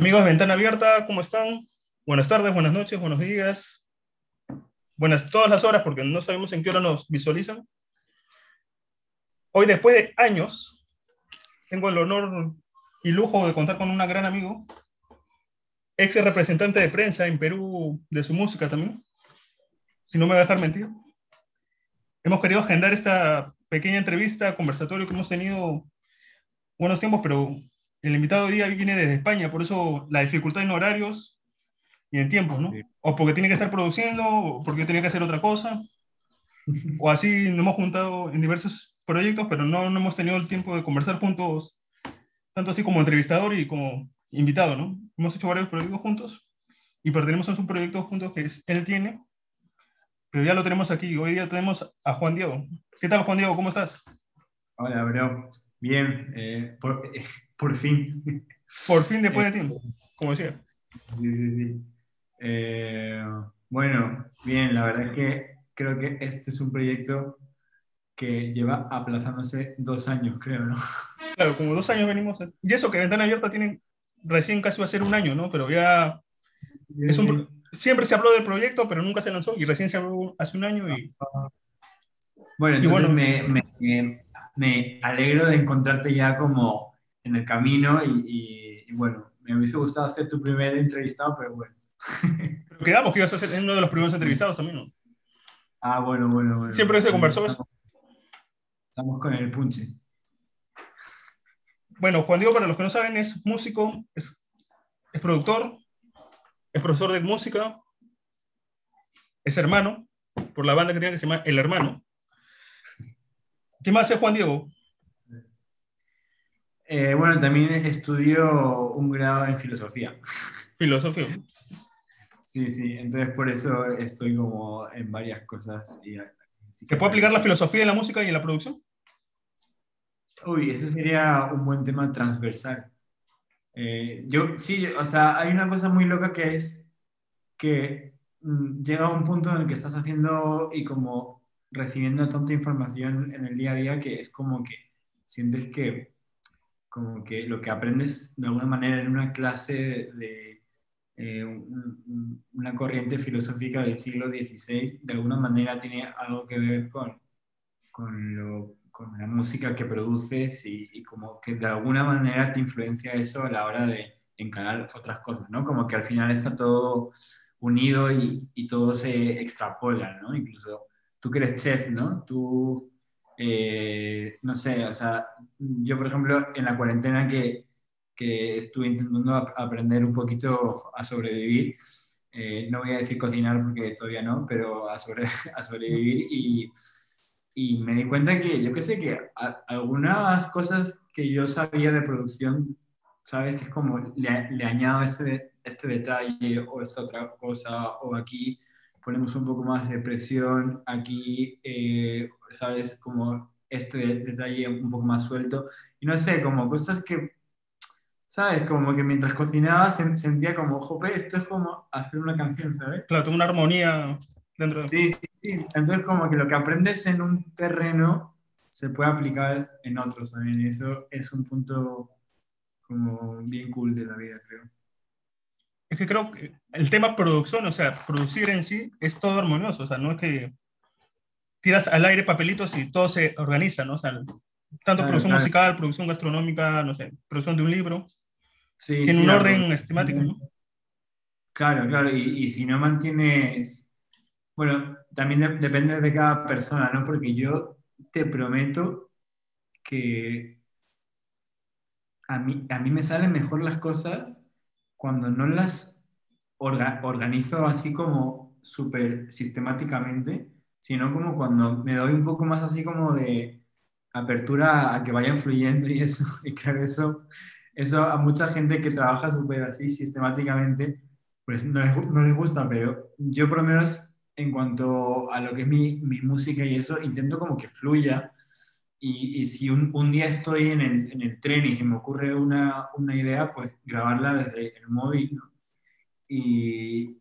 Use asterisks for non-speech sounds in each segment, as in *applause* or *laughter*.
Amigos de Ventana Abierta, ¿cómo están? Buenas tardes, buenas noches, buenos días. Buenas todas las horas, porque no sabemos en qué hora nos visualizan. Hoy, después de años, tengo el honor y lujo de contar con un gran amigo, ex representante de prensa en Perú de su música también, si no me va a dejar mentir. Hemos querido agendar esta pequeña entrevista, conversatorio que hemos tenido buenos tiempos, pero el invitado de día viene desde España, por eso la dificultad en horarios y en tiempos, ¿no? O porque tiene que estar produciendo, o porque tiene que hacer otra cosa, *laughs* o así nos hemos juntado en diversos proyectos, pero no, no hemos tenido el tiempo de conversar juntos, tanto así como entrevistador y como invitado, ¿no? Hemos hecho varios proyectos juntos y pertenecemos a un proyecto juntos que es, él tiene, pero ya lo tenemos aquí. Hoy día tenemos a Juan Diego. ¿Qué tal, Juan Diego? ¿Cómo estás? Hola, bro. Bien, eh, por, eh, por fin. *laughs* Por fin después de tiempo, como decía. Sí, sí, sí. Eh, bueno, bien, la verdad es que creo que este es un proyecto que lleva aplazándose dos años, creo, ¿no? *laughs* Claro, como dos años venimos. Y eso que Ventana Abierta tiene recién casi va a ser un año, ¿no? Pero ya. Es un, siempre se habló del proyecto, pero nunca se lanzó y recién se habló hace un año y. Bueno, entonces bueno, me, me, me alegro de encontrarte ya como en el camino y, bueno, me hubiese gustado hacer tu primer entrevistado, pero bueno. *laughs* Pero quedamos que ibas a ser uno de los primeros entrevistados también, ¿no? Ah, bueno, bueno, bueno. ¿Siempre se conversó eso? Estamos con el punche. Bueno, Juan Diego, para los que no saben, es músico, es, es productor, es profesor de música, es hermano, por la banda que tiene que se llama El Hermano. *laughs* ¿Qué más es Juan Diego? Eh, bueno, también estudio un grado en filosofía. Filosofía. Sí, sí, entonces por eso estoy como en varias cosas. Y, ¿Que puede aplicar la filosofía en la música y en la producción? Uy, ese sería un buen tema transversal. Eh, yo, sí, o sea, hay una cosa muy loca que es que mm, llega a un punto en el que estás haciendo y como recibiendo tanta información en el día a día que es como que sientes que como que lo que aprendes de alguna manera en una clase de, eh, una corriente filosófica del siglo XVI, de alguna manera tiene algo que ver con, con, lo, la música que produces y, como que de alguna manera te influencia eso a la hora de encarar otras cosas, ¿no? Como que al final está todo unido y, y todo se extrapola, ¿no? Incluso tú que eres chef, ¿no? Tú eh, no sé, o sea, yo por ejemplo en la cuarentena que, que estuve intentando aprender un poquito a sobrevivir, eh, no voy a decir cocinar porque todavía no, pero a, sobre, *laughs* a sobrevivir y, y, me di cuenta que yo que sé que algunas cosas que yo sabía de producción, sabes que es como le, le añado este, este detalle o esta otra cosa o aquí ponemos un poco más de presión, aquí, eh, ¿sabes? Como este detalle un poco más suelto. Y no sé, como cosas que, ¿sabes? Como que mientras cocinaba sentía como, jope, esto es como hacer una canción, ¿sabes? Claro, tengo una armonía dentro de... Sí, sí, sí. Entonces como que lo que aprendes en un terreno se puede aplicar en otros también. Y eso es un punto como bien cool de la vida, creo es que creo que el tema producción, o sea, producir en sí es todo armonioso, o sea, no es que tiras al aire papelitos y todo se organiza, ¿no? O sea, tanto producción musical, producción gastronómica, no sé, producción de un libro, sí, tiene un orden estimático, ¿no? Claro, claro, y, y, si no mantienes, bueno, también depende de cada persona, ¿no? Porque yo te prometo que a mí, a mí me salen mejor las cosas cuando no las organizo así como súper sistemáticamente, sino como cuando me doy un poco más así como de apertura a que vayan fluyendo y eso. *laughs* Y claro, eso, eso a mucha gente que trabaja súper así sistemáticamente, pues no les, no les, gusta, pero yo por lo menos en cuanto a lo que es mi, mi música y eso, intento como que fluya y, si un, un, día estoy en el, en el, tren y se me ocurre una, una, idea, pues grabarla desde el móvil. Y,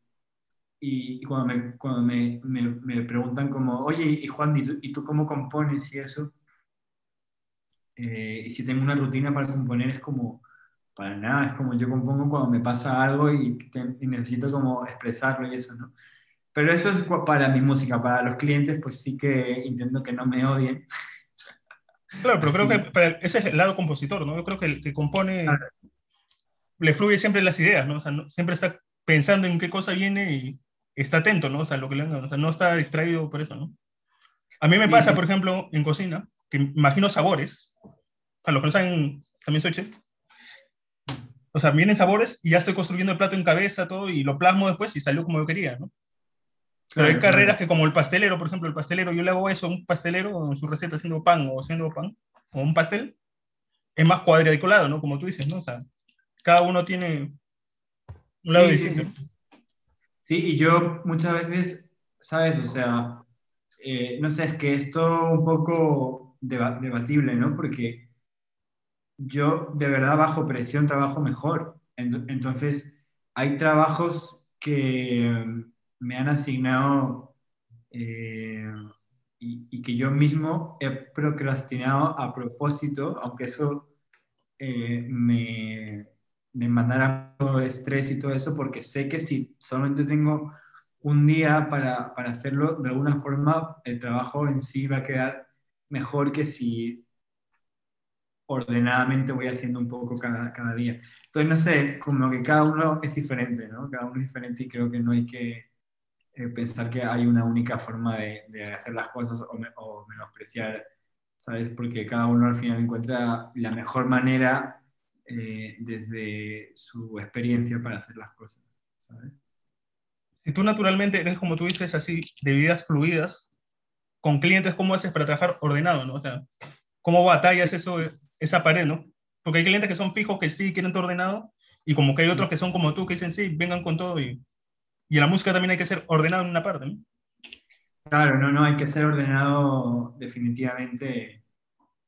y, cuando, me, cuando me, me, preguntan como, oye, y Juan, ¿y tú, ¿y tú cómo compones y eso? Eh, y si tengo una rutina para componer, es como, para nada, es como yo compongo cuando me pasa algo y, necesito como expresarlo y eso, ¿no? Pero eso es para mi música, para los clientes pues sí que intento que no me odien. *laughs* Claro, pero creo que ese es el lado compositor, ¿no? Yo creo que el que compone le fluye siempre las ideas, ¿no? O sea, siempre está pensando en qué cosa viene y está atento, ¿no? O sea, lo que le, o sea, no está distraído por eso, ¿no? A mí me pasa, por ejemplo, en cocina, que imagino sabores, a los que no saben, también soy chef, o sea, vienen sabores y ya estoy construyendo el plato en cabeza, todo, y lo plasmo después y salió como yo quería, ¿no? Pero hay carreras que como el pastelero, por ejemplo, el pastelero, yo le hago eso a un pastelero en su receta haciendo pan o haciendo pan, o un pastel, es más cuadriculado, ¿no? Como tú dices, ¿no? O sea, cada uno tiene un lado distinto. Sí, sí, y yo muchas veces, ¿sabes? O sea, eh, no sé, es que esto un poco debatible, ¿no? Porque yo de verdad bajo presión trabajo mejor. Entonces, hay trabajos que me han asignado eh, y, que yo mismo he procrastinado a propósito, aunque eso eh, me demandara estrés y todo eso, porque sé que si solamente tengo un día para, para hacerlo, de alguna forma el trabajo en sí va a quedar mejor que si ordenadamente voy haciendo un poco cada, cada, día. Entonces, no sé, como que cada uno es diferente, ¿no? Cada uno es diferente y creo que no hay que eh, pensar que hay una única forma de, de hacer las cosas o, o, menospreciar, ¿sabes? Porque cada uno al final encuentra la mejor manera eh, desde su experiencia para hacer las cosas, ¿sabes? Si tú naturalmente eres, como tú dices, así, de vidas fluidas, con clientes, ¿cómo haces para trabajar ordenado, no? O sea, ¿cómo batallas eso esa pared, ¿no? Porque hay clientes que son fijos, que sí quieren todo ordenado, y como que hay otros que son como tú, que dicen, sí, vengan con todo, y, y en la música también hay que ser ordenado en una parte, ¿no? Claro, no, no, hay que ser ordenado definitivamente.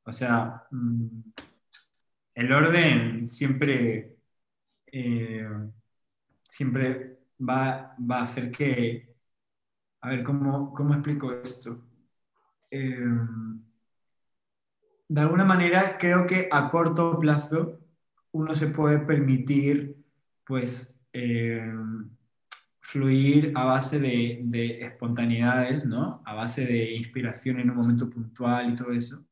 O sea, mm, el orden siempre, eh, siempre va, va, a hacer que, a ver, ¿cómo, cómo explico esto? Eh, de alguna manera creo que a corto plazo uno se puede permitir pues eh, fluir a base de, espontaneidades, ¿no? A base de inspiración en un momento puntual y todo eso.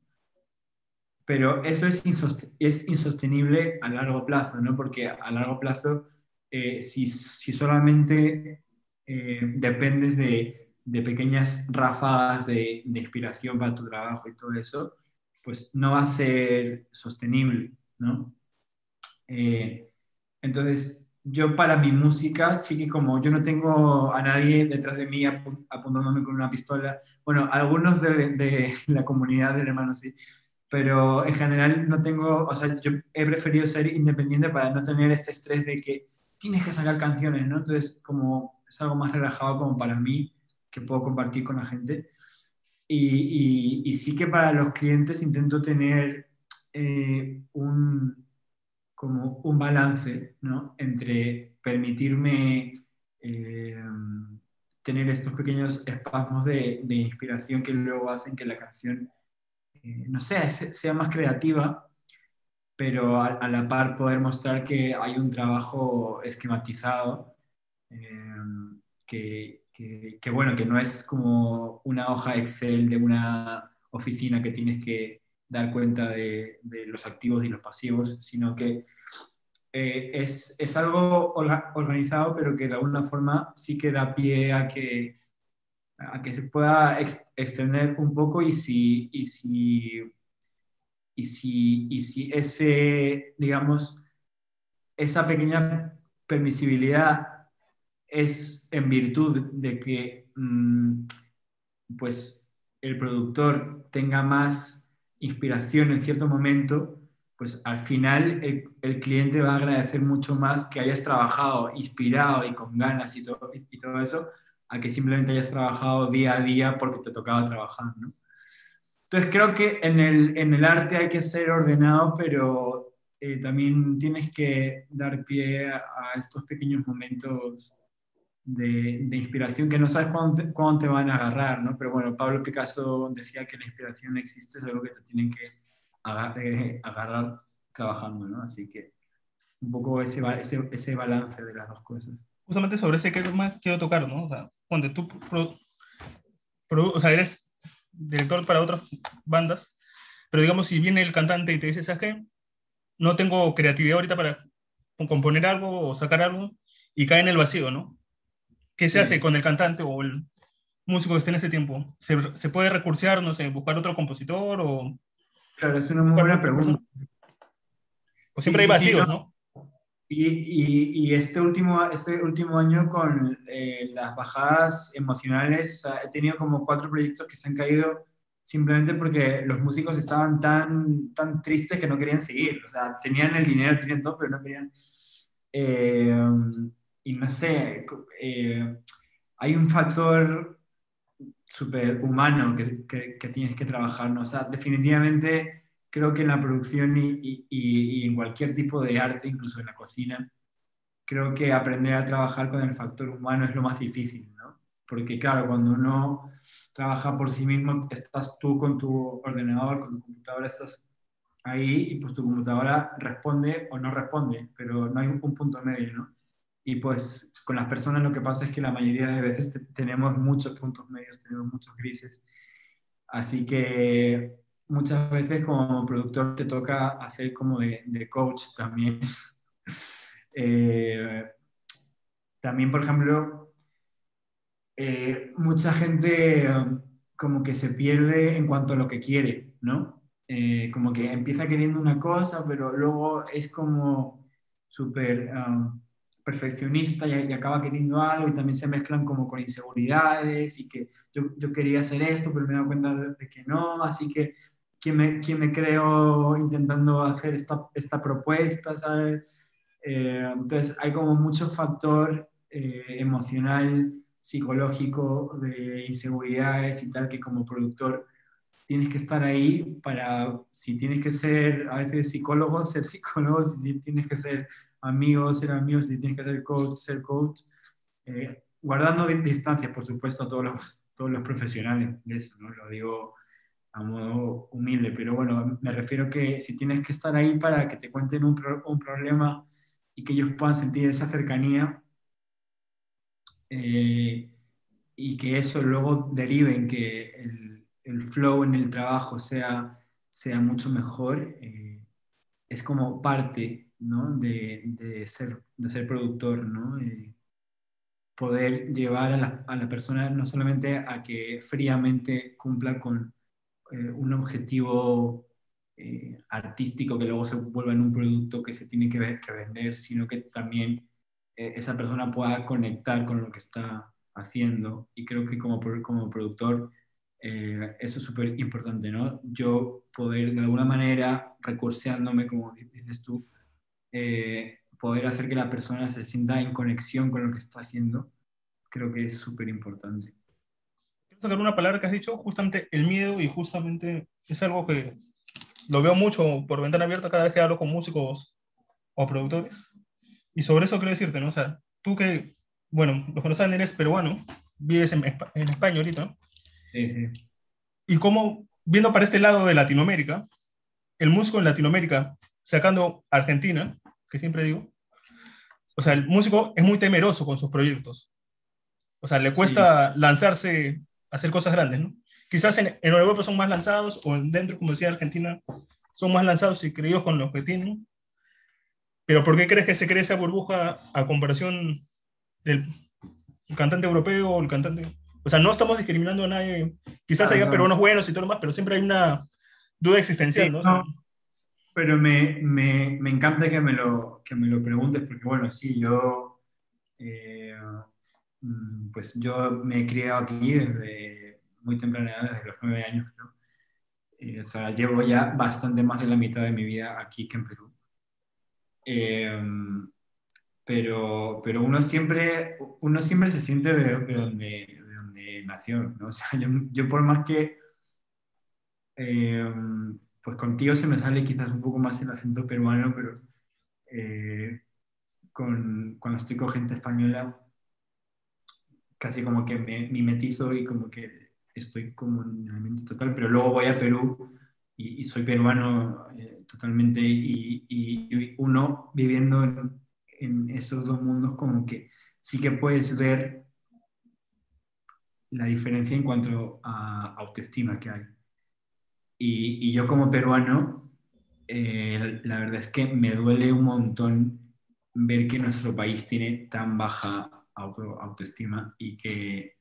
Pero eso es, insostenible a largo plazo, ¿no? Porque a largo plazo, eh, si, solamente eh, dependes de, pequeñas ráfagas de, de inspiración para tu trabajo y todo eso, pues no va a ser sostenible, ¿no? Eh, entonces, yo para mi música, sí que como yo no tengo a nadie detrás de mí apuntándome con una pistola, bueno, algunos de, la comunidad del hermano sí, pero en general no tengo, o sea, yo he preferido ser independiente para no tener este estrés de que tienes que sacar canciones, ¿no? Entonces, como es algo más relajado como para mí, que puedo compartir con la gente. Y, sí que para los clientes intento tener eh, un, como un balance ¿no? entre permitirme eh, tener estos pequeños espasmos de, inspiración que luego hacen que la canción, no sé, sea más creativa, pero a, la par poder mostrar que hay un trabajo esquematizado que, que, bueno, que no es como una hoja Excel de una oficina que tienes que dar cuenta de, los activos y los pasivos, sino que eh, es, es, algo organizado, pero que de alguna forma sí que da pie a que, a que se pueda extender un poco y si, y si, y si, y si ese, digamos, esa pequeña permisibilidad es en virtud de que mm, pues el productor tenga más inspiración en cierto momento, pues al final el, cliente va a agradecer mucho más que hayas trabajado inspirado y con ganas y todo, y todo eso, a que simplemente hayas trabajado día a día porque te tocaba trabajar, Entonces creo que en el, en el arte hay que ser ordenado, pero eh, también tienes que dar pie a estos pequeños momentos de, inspiración que no sabes cuándo te, van a agarrar, ¿no? Pero bueno, Pablo Picasso decía que la inspiración existe, es algo que te tienen que eh, agarrar, trabajando, ¿no? Así que un poco ese, ese, ese balance de las dos cosas. Justamente sobre ese más quiero tocar, ¿no? O sea, cuando tú o sea, eres director para otras bandas, pero digamos, si viene el cantante y te dice, ¿sabes qué? No tengo creatividad ahorita para componer algo o sacar algo, y cae en el vacío, ¿no? ¿Qué se hace con el cantante o el músico que esté en ese tiempo? ¿Se, se puede recursear, no sé, buscar otro compositor o...? Claro, es una muy buena pregunta. O siempre hay vacíos, ¿no? Y, y, este, último, este último año con eh, las bajadas emocionales, he tenido como cuatro proyectos que se han caído simplemente porque los músicos estaban tan, tan tristes que no querían seguir. O sea, tenían el dinero, tenían todo, pero no querían... Eh, y no sé, eh, hay un factor súper humano que, que, tienes que trabajar, ¿no? O sea, definitivamente creo que en la producción y, y, en cualquier tipo de arte, incluso en la cocina, creo que aprender a trabajar con el factor humano es lo más difícil, ¿no? Porque claro, cuando uno trabaja por sí mismo, estás tú con tu ordenador, con tu computadora, estás ahí y pues tu computadora responde o no responde, pero no hay un punto medio, ¿no? Y pues con las personas lo que pasa es que la mayoría de veces tenemos muchos puntos medios, tenemos muchos grises. Así que muchas veces como productor te toca hacer como de, coach también. *laughs* Eh, también, por ejemplo, eh, mucha gente um, como que se pierde en cuanto a lo que quiere, ¿no? Eh, como que empieza queriendo una cosa, pero luego es como súper... Um, perfeccionista y, acaba queriendo algo y también se mezclan como con inseguridades y que yo, yo quería hacer esto, pero me he dado cuenta de, que no, así que ¿quién me, quién me creo intentando hacer esta, esta propuesta, ¿sabes? Eh, entonces hay como mucho factor eh, emocional, psicológico, de inseguridades y tal, que como productor tienes que estar ahí para, si tienes que ser a veces psicólogo, *laughs* ser psicólogo, si tienes que ser amigos, ser amigos, si tienes que ser coach, ser coach, eh, guardando distancia, por supuesto, a todos los, todos los profesionales de eso, ¿no? Lo digo a modo humilde, pero bueno, me refiero que si tienes que estar ahí para que te cuenten un, un problema y que ellos puedan sentir esa cercanía eh, y que eso luego derive en que el, el, flow en el trabajo sea, sea mucho mejor, eh, es como parte ¿no? de, de, ser, de ser productor, ¿no? poder llevar a la, a la, persona no solamente a que fríamente cumpla con eh, un objetivo eh, artístico que luego se vuelva en un producto que se tiene que, vender, sino que también eh, esa persona pueda conectar con lo que está haciendo. Y creo que como, como productor eso es súper importante, ¿no? Yo poder de alguna manera, recurseándome, como dices tú, poder hacer que la persona se sienta en conexión con lo que está haciendo, creo que es súper importante. Sacar una palabra que has dicho, justamente el miedo, y justamente es algo que lo veo mucho por ventana abierta cada vez que hablo con músicos o productores. Y sobre eso quiero decirte, ¿no? O sea, tú que, bueno, los que no saben, eres peruano, vives en, en España ahorita. Sí, sí. Y cómo, viendo para este lado de Latinoamérica, el músico en Latinoamérica sacando Argentina, que siempre digo, o sea, el músico es muy temeroso con sus proyectos. O sea, le cuesta lanzarse a hacer cosas grandes, ¿no? Quizás en, en, Europa son más lanzados, o dentro, como decía Argentina, son más lanzados y creídos con lo que tienen. Pero ¿por qué crees que se crea esa burbuja a comparación del cantante europeo o el cantante? O sea, no estamos discriminando a nadie. Quizás haya peruanos buenos y todo lo más, pero siempre hay una duda existencial, ¿no? pero me, me, me, encanta que me, lo, que me lo preguntes, porque bueno, sí, yo, eh, pues yo me he criado aquí desde muy temprana edad, desde los nueve años, creo. Eh, o sea, llevo ya bastante más de la mitad de mi vida aquí que en Perú. Eh, pero, pero uno, siempre, uno siempre se siente de, de donde, de donde nació, ¿no? O sea, *laughs* yo, yo por más que pues contigo se me sale quizás un poco más el acento peruano, pero eh, con, cuando estoy con gente española, casi como que me mimetizo y como que estoy como en ambiente total, pero luego voy a Perú y, soy peruano eh, totalmente y, y, uno viviendo en, en esos dos mundos como que sí que puedes ver la diferencia en cuanto a autoestima que hay. Y, y yo como peruano, eh, la verdad es que me duele un montón ver que nuestro país tiene tan baja auto, autoestima y que,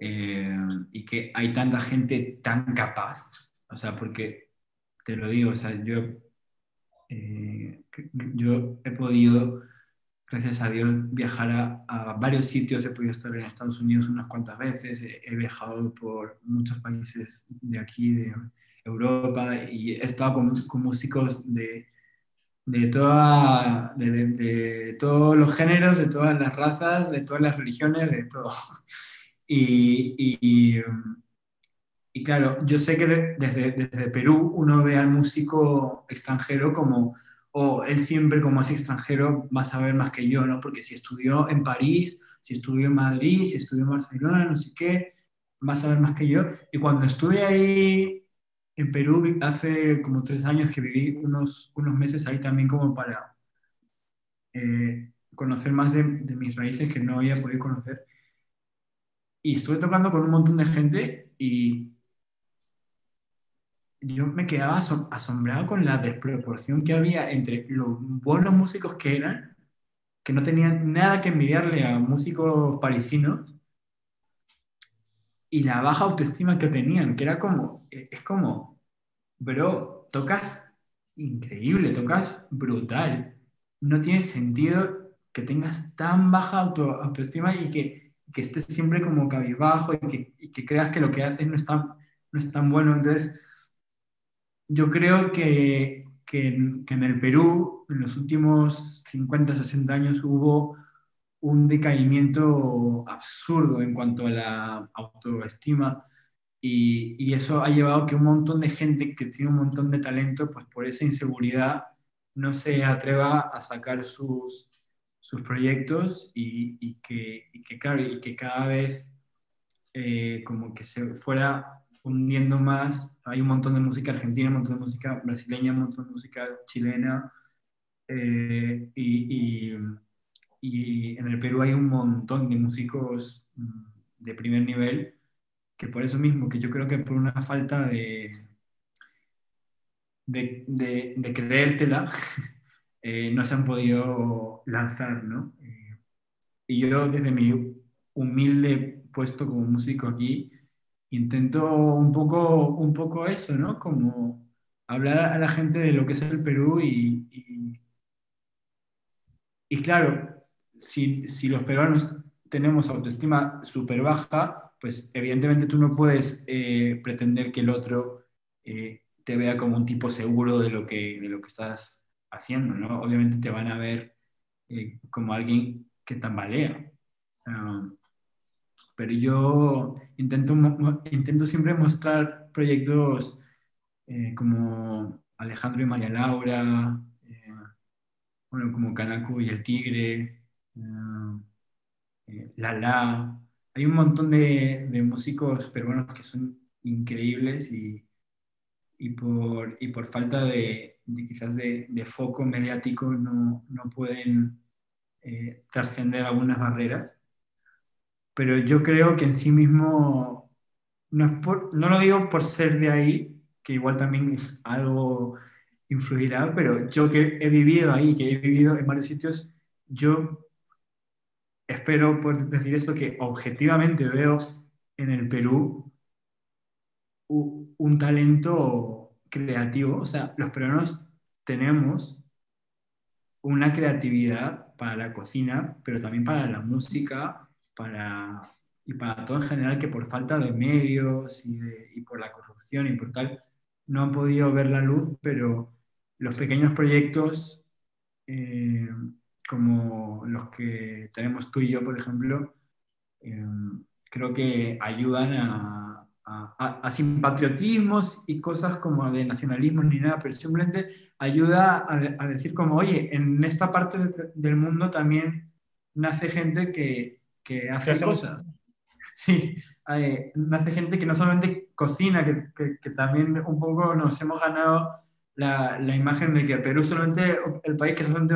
eh, y que hay tanta gente tan capaz. O sea, porque te lo digo, o sea, yo, eh, yo he podido gracias a Dios, viajar a, varios sitios. He podido estar en Estados Unidos unas cuantas veces. He, viajado por muchos países de aquí, de Europa, y he estado con, músicos de, de, toda, de, todos los géneros, de todas las razas, de todas las religiones, de todo. *laughs* Y, y, y claro, yo sé que desde, desde Perú uno ve al músico extranjero como o él siempre como es extranjero va a saber más que yo, ¿no? Porque si estudió en París, si estudió en Madrid, si estudió en Barcelona, no sé qué, va a saber más que yo. Y cuando estuve ahí en Perú, hace como tres años que viví unos, unos meses ahí también como para eh, conocer más de, mis raíces que no había podido conocer. Y estuve tocando con un montón de gente y yo me quedaba asombrado con la desproporción que había entre los buenos músicos que eran, que no tenían nada que envidiarle a músicos parisinos, y la baja autoestima que tenían, que era como, eh, es como, bro, tocas increíble, tocas brutal. No tiene sentido que tengas tan baja autoestima y que, que estés siempre como cabizbajo y que, y que creas que lo que haces no es tan, no es tan bueno. Entonces, yo creo que, que, en, el Perú, en los últimos 50, 60 años, hubo un decaimiento absurdo en cuanto a la autoestima y, eso ha llevado a que un montón de gente que tiene un montón de talento, pues por esa inseguridad no se atreva a sacar sus, sus proyectos y, que, que, claro, y que cada vez eh, como que se fuera hundiendo más. Hay un montón de música argentina, un montón de música brasileña, un montón de música chilena. Eh, y, y, en el Perú hay un montón de músicos mm, de primer nivel que por eso mismo, que yo creo que por una falta de, de, de, creértela, *laughs* eh, no se han podido lanzar, ¿no? Eh, y yo desde mi humilde puesto como músico aquí, intento un poco, un poco eso, ¿no? Como hablar a la gente de lo que es el Perú y, y, claro, si, si, los peruanos tenemos autoestima súper baja, pues evidentemente tú no puedes eh, pretender que el otro eh, te vea como un tipo seguro de lo que, de lo que estás haciendo, ¿no? Obviamente te van a ver eh, como alguien que tambalea. Ah, pero yo intento, intento siempre mostrar proyectos eh, como Alejandro y María Laura, eh, bueno, como Canaco y el Tigre, eh, Lala. Hay un montón de, de, músicos peruanos que son increíbles y, y, por, y por falta de, quizás de, de, foco mediático no, no pueden trascender algunas barreras pero yo creo que en sí mismo, no, es por, no lo digo por ser de ahí, que igual también algo influirá, pero yo que he vivido ahí, que he vivido en varios sitios, yo espero poder decir esto, que objetivamente veo en el Perú un talento creativo, o sea, los peruanos tenemos una creatividad para la cocina, pero también para la música, para, y para todo en general que por falta de medios y, y, por la corrupción y por tal, no han podido ver la luz, pero los pequeños proyectos eh, como los que tenemos tú y yo, por ejemplo, eh, creo que ayudan a, a, a, sin patriotismos y cosas como de nacionalismo ni nada, pero simplemente ayuda a, a decir como, oye, en esta parte de, del mundo también nace gente que, que hace cosas. *laughs* Sí, hay, hace gente que no solamente cocina, que, que, también un poco nos hemos ganado la, la, imagen de que Perú solamente el país que solamente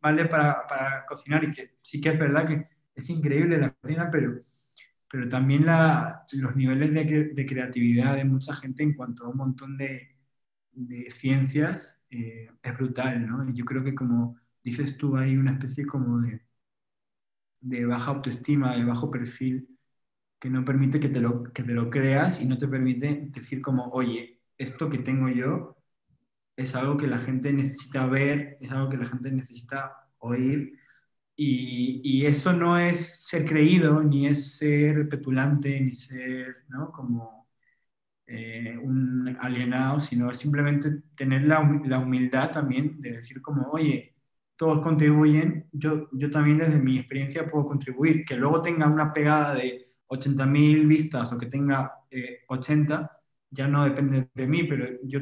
vale para, para, cocinar y que sí que es verdad que es increíble la cocina, pero, pero también la, los niveles de, de, creatividad de mucha gente en cuanto a un montón de, de ciencias eh, es brutal, ¿no? Y yo creo que como dices tú, hay una especie como de, de baja autoestima, de bajo perfil, que no permite que te, lo, que te lo creas y no te permite decir como, oye, esto que tengo yo es algo que la gente necesita ver, es algo que la gente necesita oír. Y, y, eso no es ser creído, ni es ser petulante, ni ser ¿no? como eh, un alienado, sino es simplemente tener la, la, humildad también de decir como, oye, todos contribuyen, yo, yo también desde mi experiencia puedo contribuir, que luego tenga una pegada de 80.000 vistas o que tenga 80, eh, ya no depende de mí, pero yo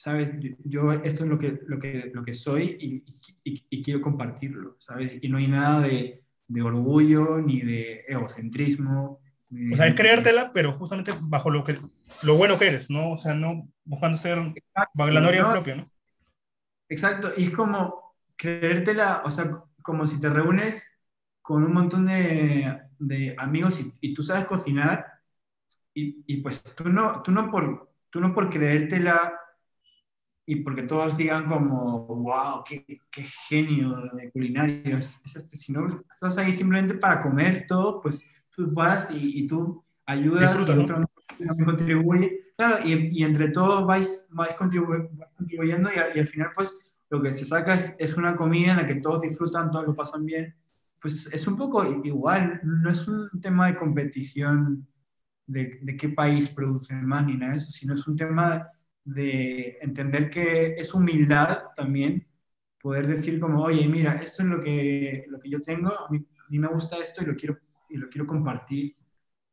¿sabes? Yo, esto es lo que, lo que, lo que soy y, y, quiero compartirlo, ¿sabes? Y no hay nada de, de orgullo ni de egocentrismo. o sea, es creértela, pero justamente bajo lo, que, lo bueno que eres, ¿no? O sea, no buscando ser baglanoria no, propia, ¿no? Exacto, y es como creértela, o sea, como si te reúnes con un montón de, de amigos y, y, tú sabes cocinar y, y, pues tú no, tú no por, tú no por creértela y porque todos digan como, wow, qué, qué genio de culinario, es, este, si no estás ahí simplemente para comer todo, pues tú vas y, y tú ayudas y otro contribuye, claro, y, y, entre todos vais, vais, contribuyendo y, al final pues lo que se saca es, es, una comida en la que todos disfrutan, todos lo pasan bien, pues es un poco igual, no es un tema de competición de, de qué país produce más ni nada de eso, sino es un tema de entender que es humildad también poder decir como, oye, mira, esto es lo que, lo que yo tengo, a mí, me gusta esto y lo quiero, y lo quiero compartir.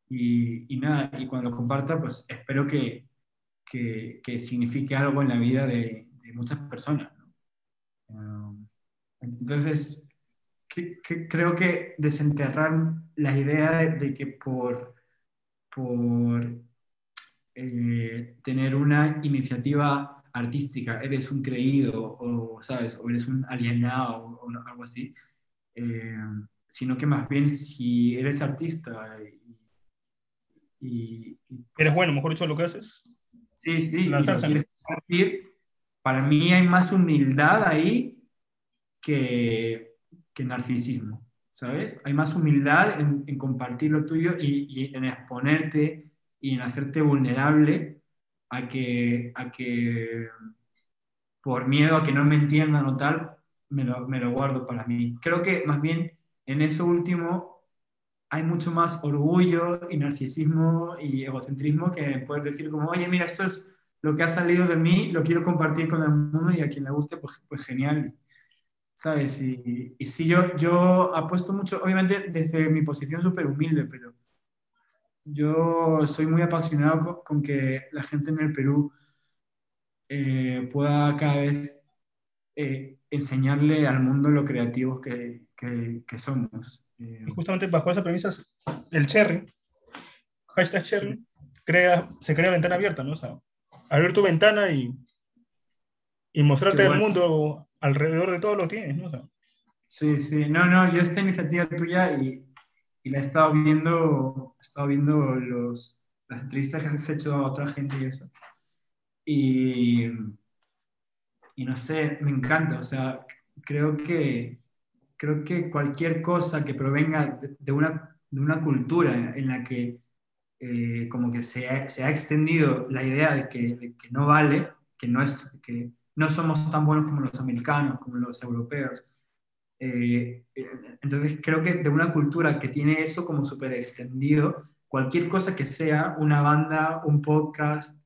Y, y nada, y cuando lo comparta, pues espero que, que, que signifique algo en la vida de, de muchas personas. Um, entonces, creo que desenterrar la idea de, de que por, por eh, tener una iniciativa artística, eres un creído o, ¿sabes? O eres un alienado o, algo así, eh, sino que más bien si eres artista y, eres bueno, mejor dicho, lo que haces. Sí, sí, para mí hay más humildad ahí que, que narcisismo, ¿sabes? Hay más humildad en, en compartir lo tuyo y, y en exponerte y en hacerte vulnerable a que, a que por miedo a que no me entiendan o tal, me lo, me lo guardo para mí. Creo que más bien en eso último hay mucho más orgullo y narcisismo y egocentrismo que poder decir como, oye, mira, esto es lo que ha salido de mí, lo quiero compartir con el mundo y a quien le guste, pues, pues genial. ¿Sabes? Y, y sí, yo, yo apuesto mucho, obviamente desde mi posición súper humilde, pero yo soy muy apasionado con, que la gente en el Perú eh, pueda cada vez eh, enseñarle al mundo lo creativos que, que, somos. Eh, justamente bajo esa premisa, el Cherry, hashtag Cherry, crea, se crea ventana abierta, ¿no? O sea, abrir tu ventana y, y mostrarte al mundo alrededor de todo lo que tienes, ¿no? sí, sí, no, no, yo esta iniciativa tuya y y la he estado viendo, he estado viendo los, las entrevistas que has hecho a otra gente y eso. Y, y no sé, me encanta, o sea, creo que, creo que cualquier cosa que provenga de, una, de una cultura en la que eh, como que se ha, se ha, extendido la idea de que, de que no vale, que no, es, que no somos tan buenos como los americanos, como los europeos, eh, entonces creo que de una cultura que tiene eso como súper extendido, cualquier cosa que sea, una banda, un podcast,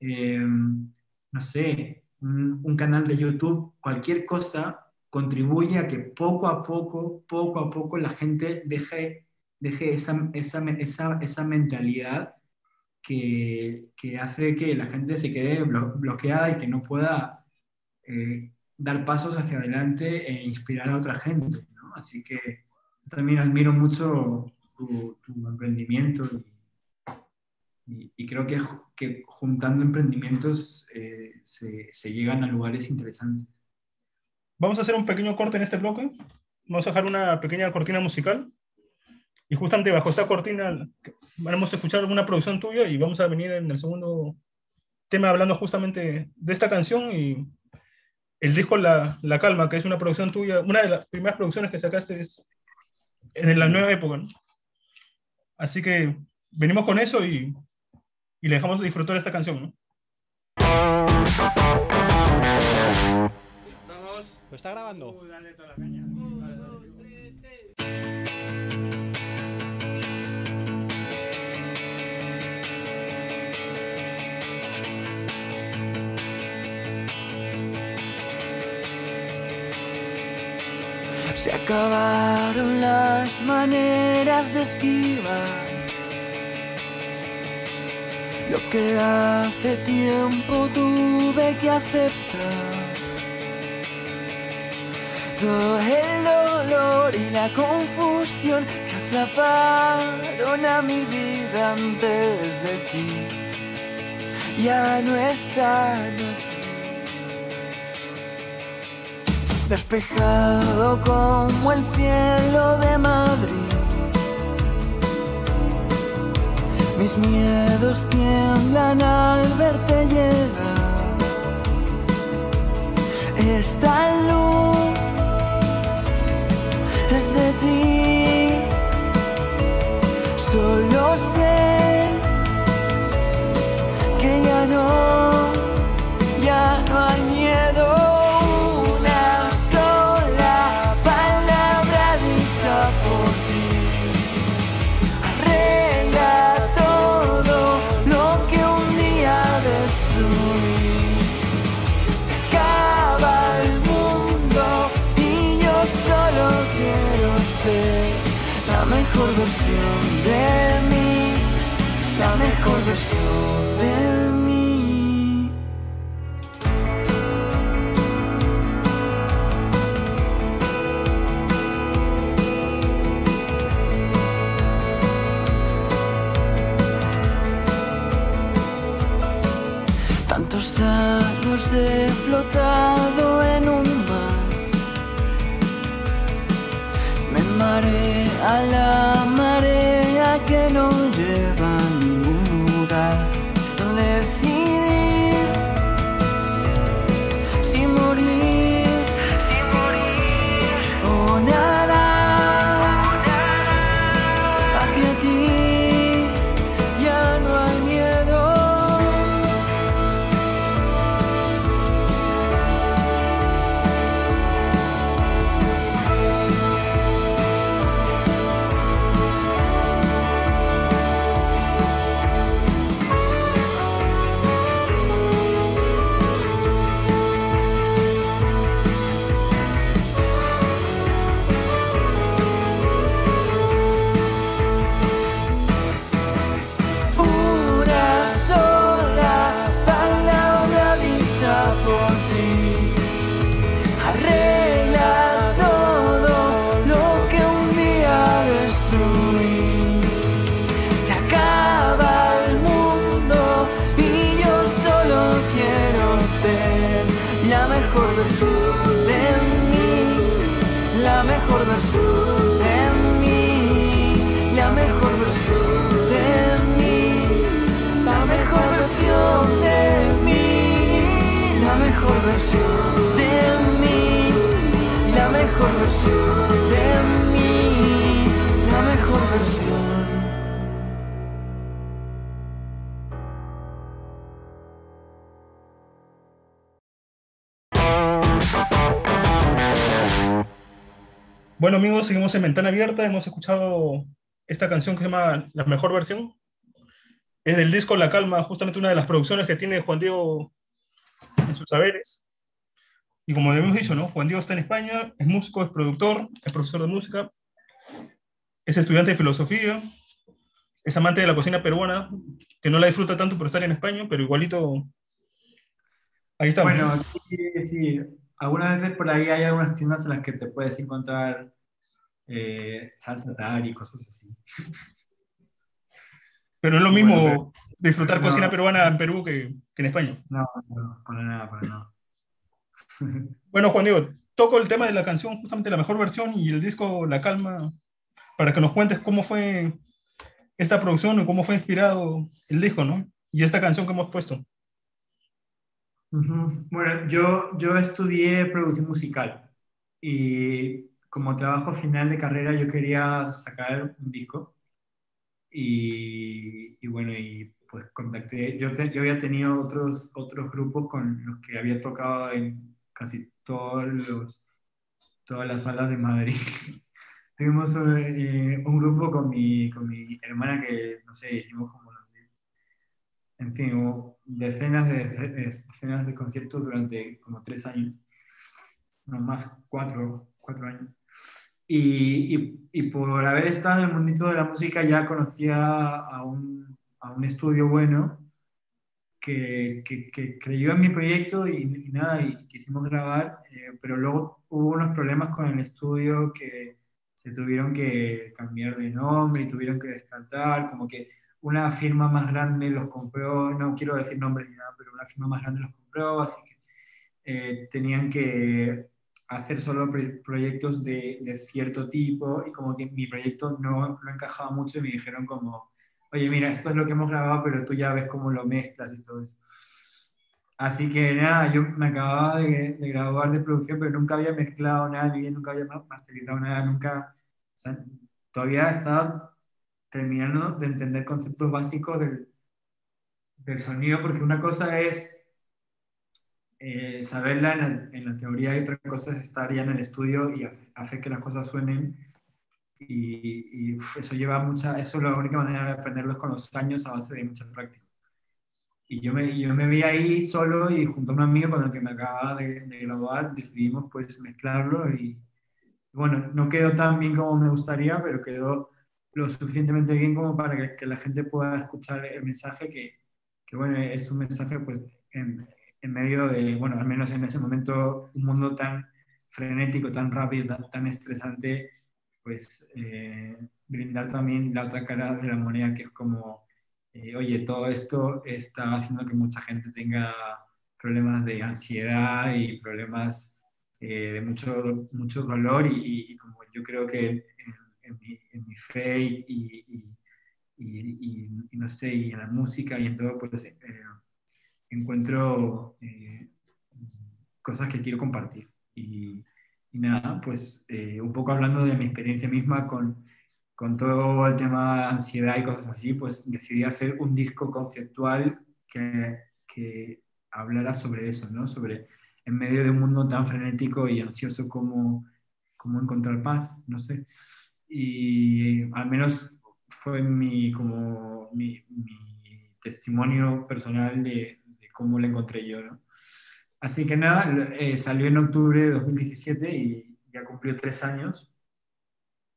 eh, no sé, un, canal de YouTube, cualquier cosa contribuye a que poco a poco, poco a poco la gente deje, deje esa, esa, esa, esa mentalidad que, que, hace que la gente se quede bloqueada y que no pueda eh, dar pasos hacia adelante e inspirar a otra gente. ¿no? Así que también admiro mucho tu, emprendimiento. Y, creo que, que, juntando emprendimientos eh, se, se, llegan a lugares interesantes. Vamos a hacer un pequeño corte en este bloque. Vamos a dejar una pequeña cortina musical. Y justamente bajo esta cortina vamos a escuchar alguna producción tuya y vamos a venir en el segundo tema hablando justamente de esta canción y el disco La, la Calma, que es una producción tuya, una de las primeras producciones que sacaste es en la nueva época. Así que venimos con eso y y le dejamos de disfrutar esta canción, ¿no? ¿Lo está grabando? Uh, dale toda la caña. Se acabaron las maneras de esquivar lo que hace tiempo tuve que aceptar. Todo el dolor y la confusión que atraparon a mi vida antes de ti ya no están. Despejado como el cielo de Madrid Mis miedos tiemblan al verte llegar. Esta luz es de ti. Solo sé que ya no, mejor versión de mí, la mejor versión de mí. Estamos he flotado en un mar. Me mareé a la Bueno amigos, seguimos en Ventana Abierta, hemos escuchado esta canción que se llama La Mejor Versión. Es del disco La Calma, justamente una de las producciones que tiene Juan Diego en sus saberes. Y como hemos dicho, ¿no? Juan Diego está en España, es músico, es productor, es profesor de música, es estudiante de filosofía, es amante de la cocina peruana, que no la disfruta tanto por estar en España, pero igualito ahí está. Bueno, aquí sí, algunas veces por ahí hay algunas tiendas en las que te puedes encontrar eh, salsa tar y cosas así. Pero no es lo Bueno, mismo pero- disfrutar no. cocina peruana en Perú que, que en España. No, no, para nada, para nada. *laughs* Bueno, Juan Diego, toco el tema de la canción, justamente la mejor versión y el disco La Calma, para que nos cuentes cómo fue esta producción y cómo fue inspirado el disco, ¿no? Y esta canción que hemos puesto. Bueno, yo, yo estudié producción musical y como trabajo final de carrera yo quería sacar un disco y, y bueno, y pues contacté, yo, te- yo había tenido otros, otros grupos con los que había tocado en casi todos los, todas las salas de Madrid. *laughs* Tuvimos eh, un grupo con mi, con mi hermana que, no sé, hicimos como, no sé, en fin, hubo decenas de, de- decenas de conciertos durante como tres años, no más, cuatro, cuatro años. Y, y, y por haber estado en el mundito de la música ya conocía a un, a un estudio bueno que, creyó en mi proyecto y, y nada, y quisimos grabar, eh, pero luego hubo unos problemas con el estudio que se tuvieron que cambiar de nombre y tuvieron que descartar, como que una firma más grande los compró, no quiero decir nombres ni nada, pero una firma más grande los compró, así que eh, tenían que hacer solo pro- proyectos de, de cierto tipo y como que mi proyecto no, no encajaba mucho y me dijeron como, oye, mira, esto es lo que hemos grabado, pero tú ya ves cómo lo mezclas y todo eso. Así que nada, yo me acababa de, de graduar de producción, pero nunca había mezclado nada, ni bien nunca había ma- masterizado nada, nunca, o sea, todavía estaba terminando de entender conceptos básicos del, del sonido, porque una cosa es eh, saberla en la, en la teoría y otra cosa es estar ya en el estudio y hace- hacer que las cosas suenen. Y, y, eso lleva mucha, eso la única manera de aprenderlo es con los años a base de mucha práctica. Y yo me, yo me vi ahí solo y junto a un amigo con el que me acababa de, de graduar decidimos pues mezclarlo y bueno, no quedó tan bien como me gustaría, pero quedó lo suficientemente bien como para que, que la gente pueda escuchar el mensaje que, que bueno, es un mensaje pues en, en medio de, bueno, al menos en ese momento, un mundo tan frenético, tan rápido, tan, tan estresante, pues eh, brindar también la otra cara de la moneda, que es como, eh, oye, todo esto está haciendo que mucha gente tenga problemas de ansiedad y problemas eh, de mucho, mucho dolor y, y- como yo creo que en, en mi, en mi fe y- y- y no sé, y en la música y en todo, pues eh, encuentro eh, cosas que quiero compartir. Y, y nada, pues eh, un poco hablando de mi experiencia misma con, con todo el tema de ansiedad y cosas así, pues decidí hacer un disco conceptual que, que hablara sobre eso, ¿no? Sobre en medio de un mundo tan frenético y ansioso como, como encontrar paz, no sé. Y al menos fue mi, como mi, mi testimonio personal de, de cómo lo encontré yo, ¿no? Así que nada, eh, salió en octubre de 2017 y ya cumplió tres años.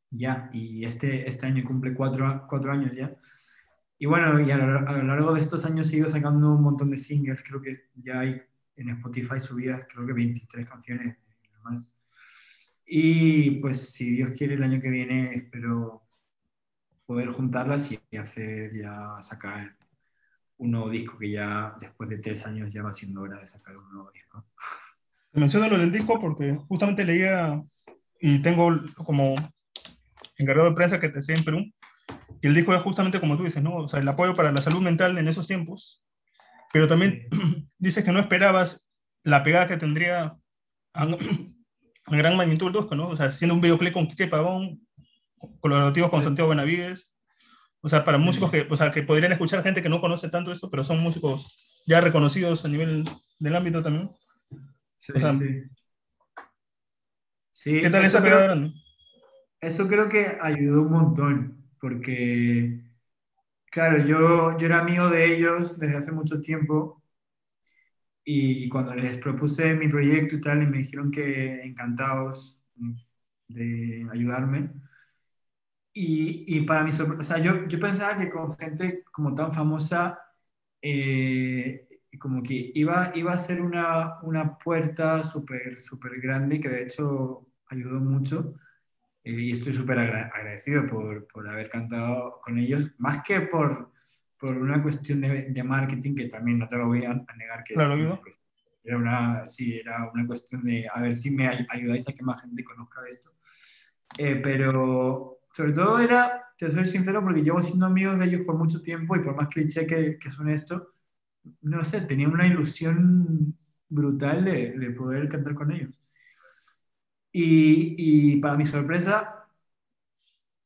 Ya, y este, este año cumple cuatro, cuatro años ya. Y bueno, y a lo, largo de estos años he ido sacando un montón de singles, creo que ya hay en Spotify subidas, creo que 23 canciones. Y pues si Dios quiere el año que viene espero poder juntarlas y hacer ya sacar un nuevo disco que ya después de tres años ya va siendo hora de sacar un nuevo disco. Te menciono lo del disco porque justamente leía y tengo como encargado de prensa que te sé en Perú. Y el disco era justamente como tú dices, ¿no? O sea, el apoyo para la salud mental en esos tiempos. Pero también *clears throat* dices que no esperabas la pegada que tendría a, *clears throat* a gran magnitud el disco, ¿no? O sea, haciendo un videoclip con Quique Pavón, colaborativos con Sí. Santiago Benavides. O sea, para músicos que, o sea, que podrían escuchar gente que no conoce tanto esto, pero son músicos ya reconocidos a nivel del ámbito también. Sí, O sea, sí. Sí, ¿Qué tal esa pegada? Eso creo que ayudó un montón, porque, claro, yo, yo era amigo de ellos desde hace mucho tiempo y cuando les propuse mi proyecto y tal, y me dijeron que encantados de ayudarme. Y, y para mi sorpresa, o sea, yo, yo pensaba que con gente como tan famosa, eh, como que iba, iba a ser una, una puerta súper, súper grande, que de hecho ayudó mucho. eh, y estoy súper agra- agradecido por, por haber cantado con ellos, más que por, por una cuestión de, de marketing, que también no te lo voy a, a negar que Claro, pues, era, una, sí, era una cuestión de a ver si me ay- ayudáis a que más gente conozca esto. Eh, pero sobre todo era, te soy sincero, porque llevo siendo amigo de ellos por mucho tiempo y por más cliché que, que suene esto, no sé, tenía una ilusión brutal de, de poder cantar con ellos. Y, y para mi sorpresa,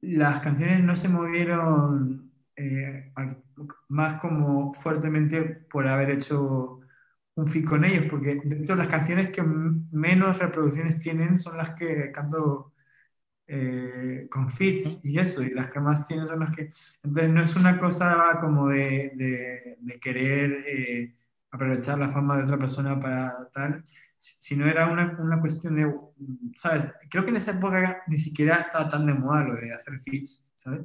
las canciones no se movieron eh, más como fuertemente por haber hecho un feat con ellos, porque de hecho las canciones que menos reproducciones tienen son las que canto eh, con feats y eso, y las que más tienen son las que... Entonces no es una cosa como de, de- de querer eh, aprovechar la fama de otra persona para tal, si- sino era una, una cuestión de, ¿sabes? Creo que en esa época ni siquiera estaba tan de moda lo de hacer feats, ¿sabes?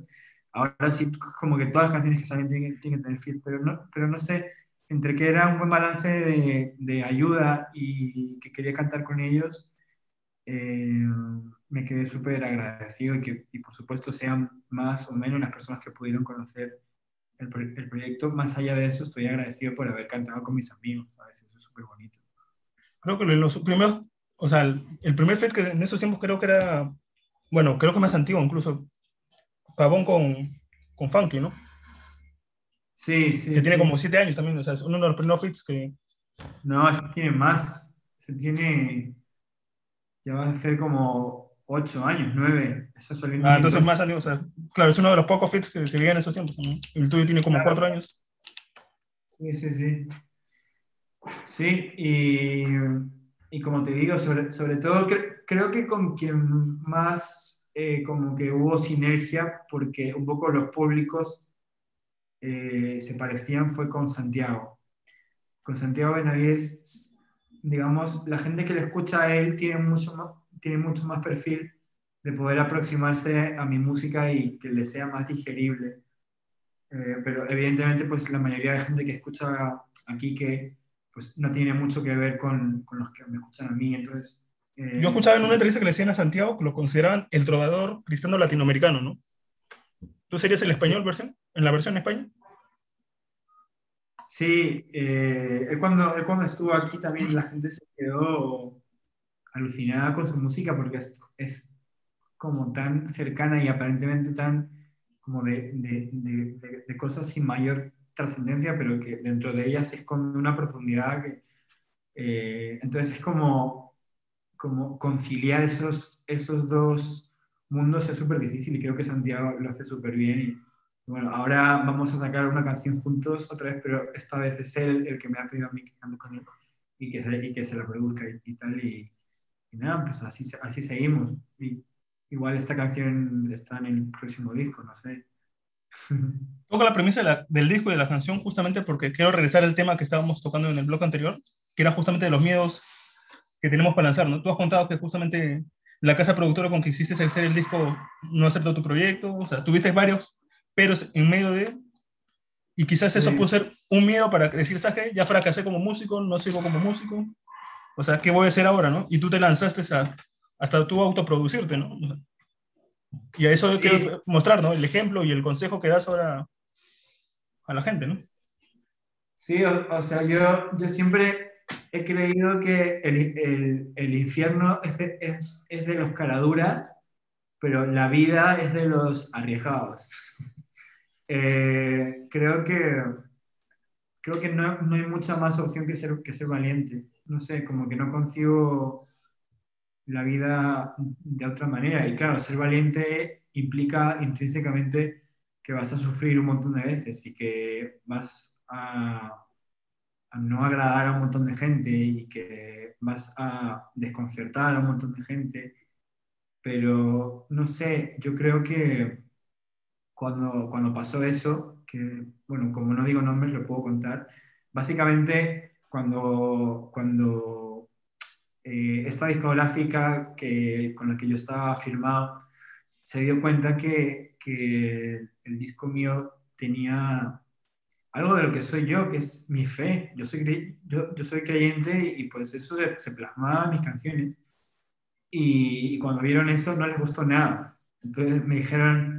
Ahora sí, como que todas las canciones que salen tienen, tienen que tener feat, pero no, pero no sé, entre que era un buen balance de, de ayuda y que quería cantar con ellos, eh, me quedé súper agradecido y que, y por supuesto, sean más o menos las personas que pudieron conocer el, el proyecto. Más allá de eso, estoy agradecido por haber cantado con mis amigos, ¿sabes? Eso es súper bonito. Creo que los primeros, o sea, el, el primer fit que en esos tiempos creo que era, bueno, creo que más antiguo incluso, Pavón con, con Funky, ¿no? Sí, sí. Que tiene sí. como siete años también, o sea, es uno de los primeros fits que, No, ese tiene más. Ese tiene. Ya va a ser como ocho años, nueve. Eso en Ah, entonces 2012. más o sea, claro, es uno de los pocos fits que se veía en esos tiempos. ¿no? El tuyo tiene como Claro. cuatro años. Sí, sí, sí. Sí, y, y como te digo, sobre, sobre todo cre- creo que con quien más eh, como que hubo sinergia, porque un poco los públicos eh, se parecían, fue con Santiago. Con Santiago Benavides, digamos, la gente que le escucha a él tiene mucho más, tiene mucho más perfil de poder aproximarse a mi música y que le sea más digerible. Eh, pero evidentemente, pues la mayoría de gente que escucha aquí que pues no tiene mucho que ver con, con los que me escuchan a mí, entonces... eh, Yo escuchaba en una entrevista que le decían a Santiago que lo consideraban el trovador cristiano latinoamericano, ¿no? ¿Tú serías el español versión? ¿En la versión en España? Sí, eh, él, cuando, él cuando estuvo aquí también la gente se quedó alucinada con su música porque es, es como tan cercana y aparentemente tan como de, de, de- de- cosas sin mayor trascendencia, pero que dentro de ellas se esconde una profundidad que... eh, entonces es como, como conciliar esos, esos dos mundos es súper difícil y creo que Santiago lo hace súper bien y bueno, ahora vamos a sacar una canción juntos otra vez, pero esta vez es él el que me ha pedido a mí que cante con él y que se, y que se la produzca y, y tal. Y, y nada, pues así, así seguimos. Y igual esta canción está en el próximo disco, no sé. *laughs* Toca la premisa de la- del disco y de la canción justamente porque quiero regresar al tema que estábamos tocando en el blog anterior, que era justamente de los miedos que tenemos para lanzar, ¿no? Tú has contado que justamente la casa productora con que hiciste hacer el disco no aceptó tu proyecto, o sea, tuviste varios peros en medio de... Y quizás eso Sí. pudo ser un miedo para decir, ¿sabes qué? Ya fracasé como músico, no sigo como músico. O sea, ¿qué voy a hacer ahora, no? Y tú te lanzaste a, hasta tú autoproducirte, ¿no? O sea, y a eso Sí. quiero mostrar, ¿no? El ejemplo y el consejo que das ahora a la gente, ¿no? Sí, o, o sea, yo, yo siempre he creído que el, el- el infierno es de, es, es de los caraduras, pero la vida es de los arriesgados. *laughs* Eh, creo que, creo que no, no hay mucha más opción que ser, que ser valiente. No sé, como que no concibo la vida de otra manera. Y claro, ser valiente implica intrínsecamente que vas a sufrir un montón de veces y que vas a, a no agradar a un montón de gente y que vas a desconcertar a un montón de gente. Pero no sé, yo creo que cuando, cuando pasó eso, que bueno, como no digo nombres, lo puedo contar. Básicamente, cuando, cuando eh, esta discográfica que, con la que yo estaba firmado se dio cuenta que, que el disco mío tenía algo de lo que soy yo, que es mi fe. Yo soy, yo, yo soy creyente y pues eso se, se plasmaba en mis canciones. y, cuando vieron eso no les gustó nada. Entonces me dijeron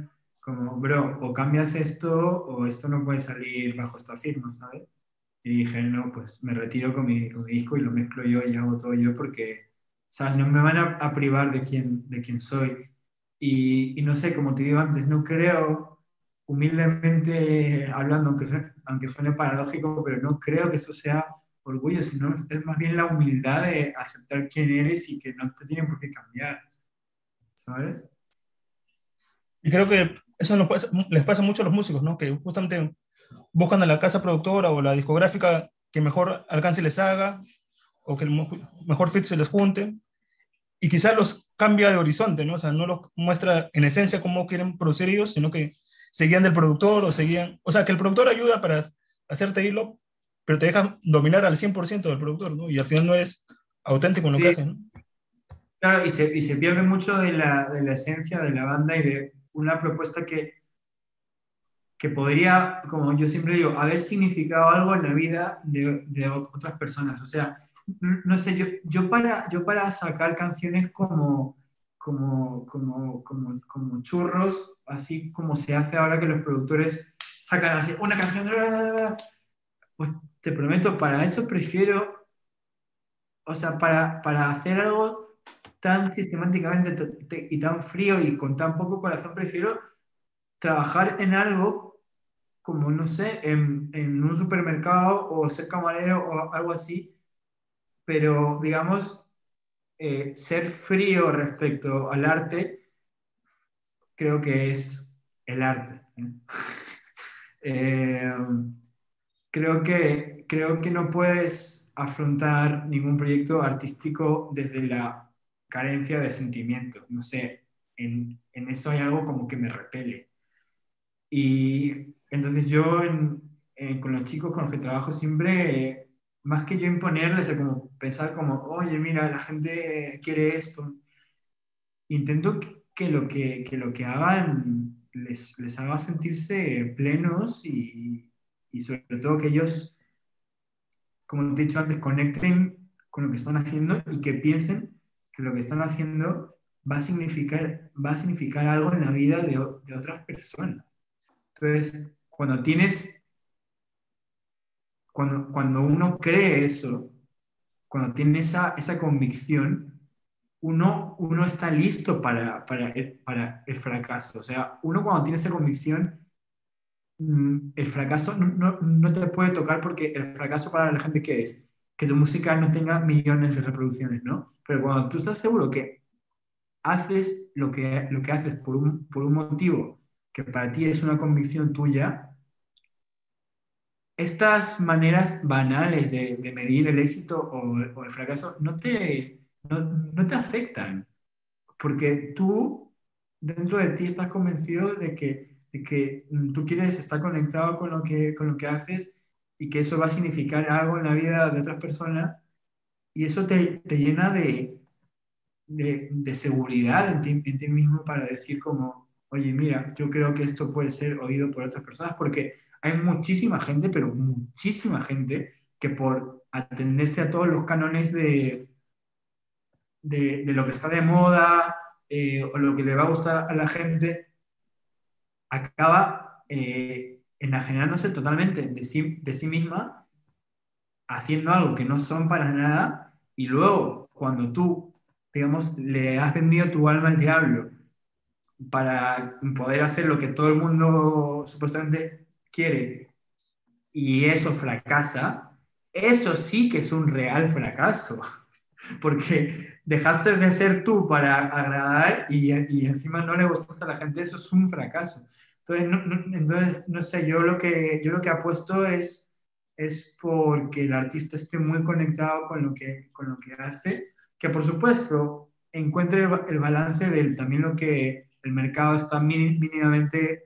como, bro, o cambias esto o esto no puede salir bajo esta firma, ¿sabes? Y dije, no, pues me retiro con mi, con mi disco y lo mezclo yo y hago todo yo porque, ¿sabes? No me van a, a privar de quién, de quién soy. Y, y, no sé, como te digo antes, no creo, humildemente hablando, aunque suene, aunque suene paradójico, pero no creo que eso sea orgullo, sino es más bien la humildad de aceptar quién eres y que no te tienen por qué cambiar. ¿Sabes? Y creo que eso pasa, les pasa mucho a los músicos, ¿no? Que justamente buscan a la casa productora o la discográfica que mejor alcance les haga o que el mejor fit se les junte y quizás los cambia de horizonte, ¿no? O sea, no los muestra en esencia cómo quieren producir ellos, sino que seguían del productor o seguían, o sea, que el productor ayuda para hacerte hilo, pero te deja dominar al 100% del productor, ¿no? Y al final no eres auténtico en lo que haces, ¿no? Claro, y se, y se pierde mucho de la, de la, esencia de la banda y de una propuesta que, que podría, como yo siempre digo, haber significado algo en la vida de, otras personas. O sea, no sé, yo, yo, para, yo para sacar canciones como, como, como, como, como churros, así como se hace ahora que los productores sacan así una canción, pues te prometo, para eso prefiero, o sea, para, para hacer algo tan sistemáticamente y tan frío y con tan poco corazón, prefiero trabajar en algo como, no sé, en, un supermercado o ser camarero o algo así, pero digamos, eh, ser frío respecto al arte, creo que es el arte. *laughs* eh, creo, que, creo que no puedes afrontar ningún proyecto artístico desde la carencia de sentimiento. No sé, en, en eso hay algo como que me repele. Y entonces yo en, con los chicos con los que trabajo siempre, más que yo imponerles, es como pensar como, oye, mira, la gente quiere esto. Intento que, lo, que, que lo que hagan les, les haga sentirse plenos y, y sobre todo que ellos, como te he dicho antes, conecten con lo que están haciendo y que piensen que lo que están haciendo va a significar, va a significar algo en la vida de, de otras personas. Entonces, cuando tienes, cuando, cuando uno cree eso, cuando tiene esa, esa convicción, uno, uno está listo para, para, el, para el fracaso. O sea, uno cuando tiene esa convicción Mm, el fracaso no, no, te puede tocar porque el fracaso para la gente que es que tu música no tenga millones de reproducciones, ¿no? Pero cuando tú estás seguro que haces lo que, lo que haces por un, por un motivo que para ti es una convicción tuya, estas maneras banales de, de medir el éxito o, o, el fracaso no te, no, no te afectan, porque tú dentro de ti estás convencido de que que mm, tú quieres estar conectado con lo que, con lo que haces y que eso va a significar algo en la vida de otras personas y eso te, te llena de, de, seguridad en ti, en ti, mismo para decir como, oye, mira, yo creo que esto puede ser oído por otras personas porque hay muchísima gente, pero muchísima gente que por atenderse a todos los cánones de, de, de lo que está de moda eh, o lo que le va a gustar a la gente, acaba eh, enajenándose totalmente de sí, de sí misma, haciendo algo que no son para nada, y luego cuando tú, digamos, le has vendido tu alma al diablo para poder hacer lo que todo el mundo supuestamente quiere, y eso fracasa, eso sí que es un real fracaso, *laughs* porque dejaste de ser tú para agradar y, y, encima no le gustaste a la gente, eso es un fracaso. Entonces, no, no, entonces, no sé, yo lo que, yo lo que apuesto es, es porque el artista esté muy conectado con lo que, con lo que hace, que por supuesto encuentre el, el balance de también lo que el mercado está mínimamente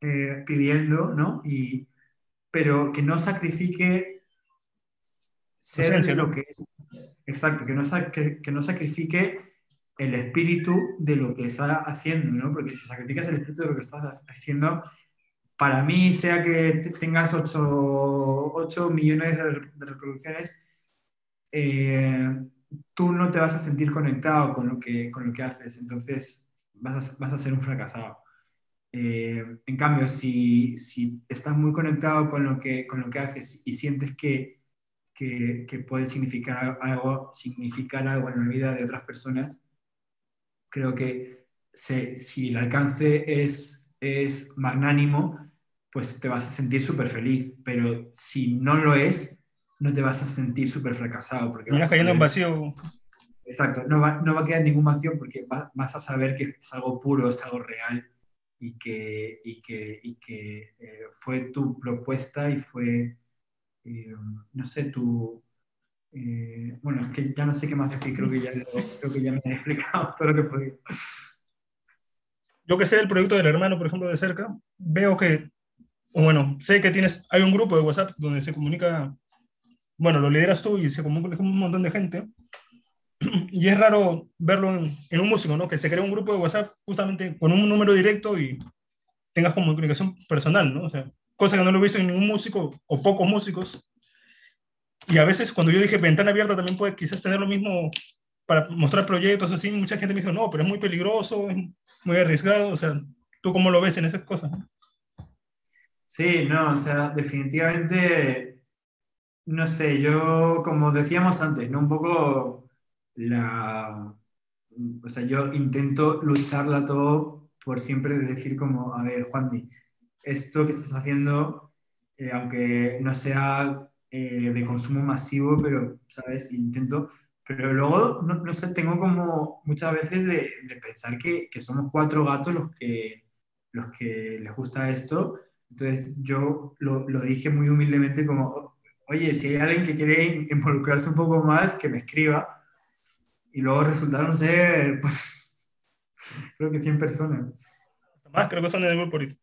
eh, pidiendo, ¿no? Y, pero que no sacrifique ser lo que Exacto, que no, que, que no sacrifique el espíritu de lo que está haciendo, ¿no? Porque si sacrificas el espíritu de lo que estás haciendo, para mí, sea que tengas 8, 8 millones de, reproducciones, eh, tú no te vas a sentir conectado con lo que, con lo que haces, entonces vas a, vas a ser un fracasado. Eh, en cambio, si, si, estás muy conectado con lo que, con lo que haces y sientes que, que, que puede significar algo, significar algo en la vida de otras personas, creo que si el alcance es, es magnánimo, pues te vas a sentir súper feliz, pero si no lo es, no te vas a sentir súper fracasado. Porque vas cayendo en vacío. Exacto, no va, no va a quedar ningún vacío porque vas a saber que es algo puro, es algo real y que, y que, y que eh, fue tu propuesta y fue, eh, no sé, tu... Eh, bueno, es que ya no sé qué más decir, creo que ya, creo que ya me he explicado *laughs* todo lo que podía. Yo que sé el proyecto del hermano, por ejemplo, de cerca, veo que, bueno, sé que tienes, hay un grupo de WhatsApp donde se comunica, bueno, lo lideras tú y se comunica con un montón de gente, *clears throat* y es raro verlo en, un músico, ¿no? Que se crea un grupo de WhatsApp justamente con un número directo y tengas comunicación personal, ¿no? O sea, cosa que no lo he visto en ningún músico o pocos músicos. Y a veces cuando yo dije ventana abierta también puede quizás tener lo mismo para mostrar proyectos así, mucha gente me dijo, no, pero es muy peligroso, es muy arriesgado, o sea, ¿tú cómo lo ves en esas cosas? Sí, no, o sea, definitivamente, no sé, yo, como decíamos antes, ¿no? Un poco la, o sea, yo intento lucharla todo por siempre decir como, a ver, Juan, esto que estás haciendo, eh, aunque no sea eh, de consumo masivo, pero, ¿sabes? Intento, pero luego, no, no sé, tengo como muchas veces de, de pensar que, que, somos cuatro gatos los que, los que les gusta esto. Entonces yo lo, lo dije muy humildemente como, oye, si hay alguien que quiere involucrarse un poco más, que me escriba y luego resultaron ser, pues, *laughs* creo que 100 personas. Más, creo que son del grupo ahorita.